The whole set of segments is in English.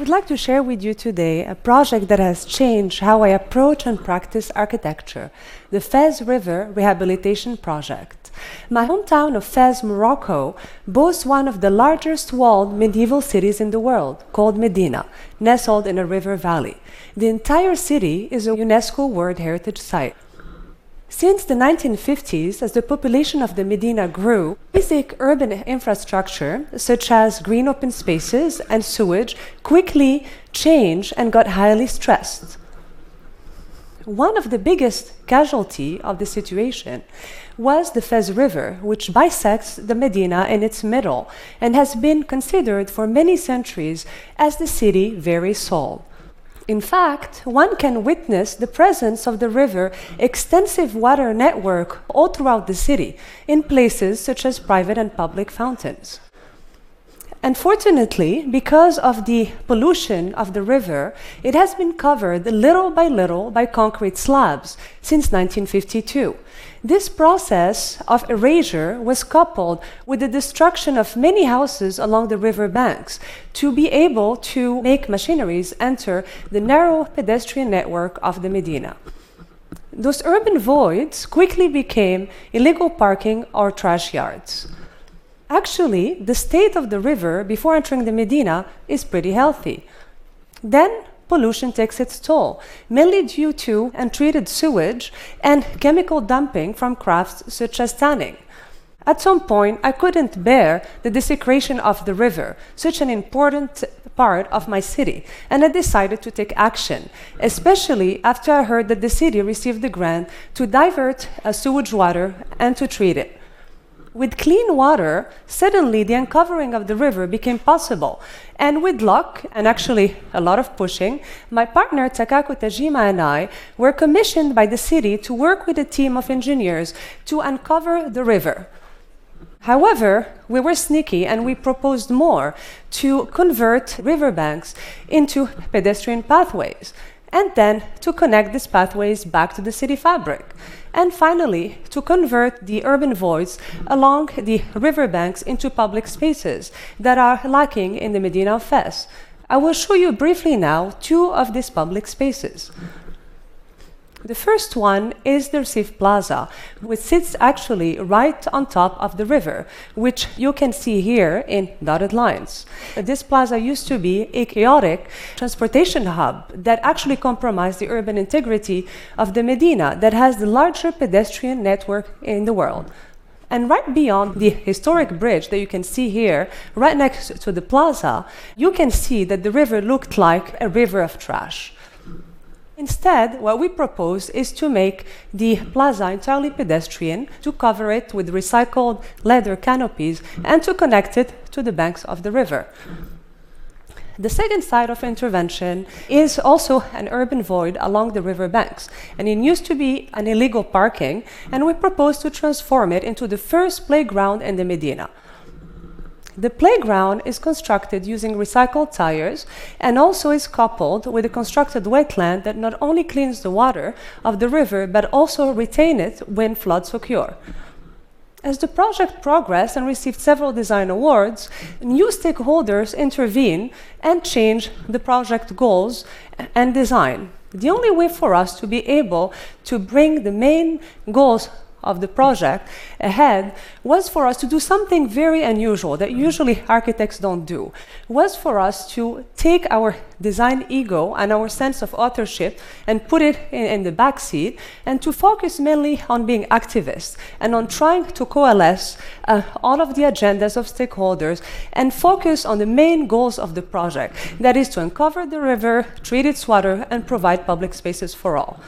would like to share with you today a project that has changed how I approach and practice architecture the Fez River Rehabilitation Project. My hometown of Fez, Morocco, boasts one of the largest walled medieval cities in the world, called Medina, nestled in a river valley. The entire city is a UNESCO World Heritage Site. Since the 1950s, as the population of the Medina grew, basic urban infrastructure, such as green open spaces and sewage, quickly changed and got highly stressed. One of the biggest casualty of the situation was the Fez River, which bisects the Medina in its middle and has been considered for many centuries as the city very soul. In fact, one can witness the presence of the river extensive water network all throughout the city, in places such as private and public fountains. Unfortunately, because of the pollution of the river, it has been covered little by little by concrete slabs since 1952. This process of erasure was coupled with the destruction of many houses along the river banks to be able to make machineries enter the narrow pedestrian network of the Medina. Those urban voids quickly became illegal parking or trash yards. Actually, the state of the river before entering the Medina is pretty healthy. Then pollution takes its toll, mainly due to untreated sewage and chemical dumping from crafts such as tanning. At some point, I couldn't bear the desecration of the river, such an important part of my city, and I decided to take action, especially after I heard that the city received the grant to divert uh, sewage water and to treat it. With clean water, suddenly the uncovering of the river became possible. And with luck, and actually a lot of pushing, my partner Takako Tajima and I were commissioned by the city to work with a team of engineers to uncover the river. However, we were sneaky and we proposed more to convert riverbanks into pedestrian pathways and then to connect these pathways back to the city fabric. And finally, to convert the urban voids along the riverbanks into public spaces that are lacking in the Medina of Fez. I will show you briefly now two of these public spaces. The first one is the R'cif Plaza, which sits actually right on top of the river, which you can see here in dotted lines. This plaza used to be a chaotic transportation hub that actually compromised the urban integrity of the Medina, that has the largest pedestrian network in the world. And right beyond the historic bridge that you can see here, right next to the plaza, you can see that the river looked like a river of trash. Instead, what we propose is to make the plaza entirely pedestrian, to cover it with recycled leather canopies, and to connect it to the banks of the river. The second side of intervention is also an urban void along the river banks. And it used to be an illegal parking, and we propose to transform it into the first playground in the Medina. The playground is constructed using recycled tires and also is coupled with a constructed wetland that not only cleans the water of the river but also retain it when floods occur. As the project progressed and received several design awards, new stakeholders intervene and change the project goals and design. The only way for us to be able to bring the main goals of the project ahead was for us to do something very unusual that usually architects don't do. Was for us to take our design ego and our sense of authorship and put it in, in the back seat and to focus mainly on being activists and on trying to coalesce uh, all of the agendas of stakeholders and focus on the main goals of the project. That is to uncover the river treat its water and provide public spaces for all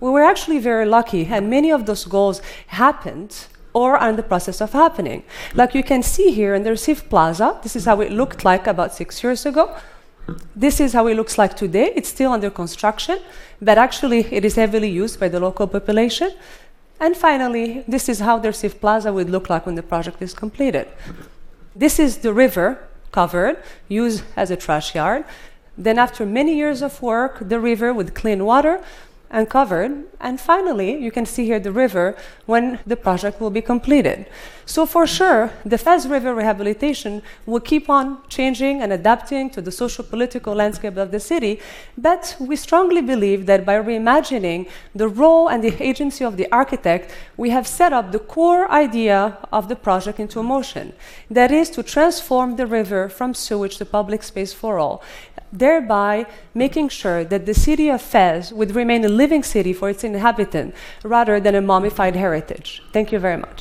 we were actually very lucky, and many of those goals happened or are in the process of happening. Like you can see here in the R'cif Plaza, this is how it looked like about six years ago. This is how it looks like today. It's still under construction, but actually it is heavily used by the local population. And finally, this is how the R'cif Plaza would look like when the project is completed. This is the river covered, used as a trash yard. Then after many years of work, the river with clean water uncovered. And finally, you can see here the river when the project will be completed. So for sure, the Fez River rehabilitation will keep on changing and adapting to the social political landscape of the city, but we strongly believe that by reimagining the role and the agency of the architect, we have set up the core idea of the project into motion. That is to transform the river from sewage to public space for all, thereby making sure that the city of Fez would remain a living city for its inhabitants rather than a mummified heritage. Thank you very much.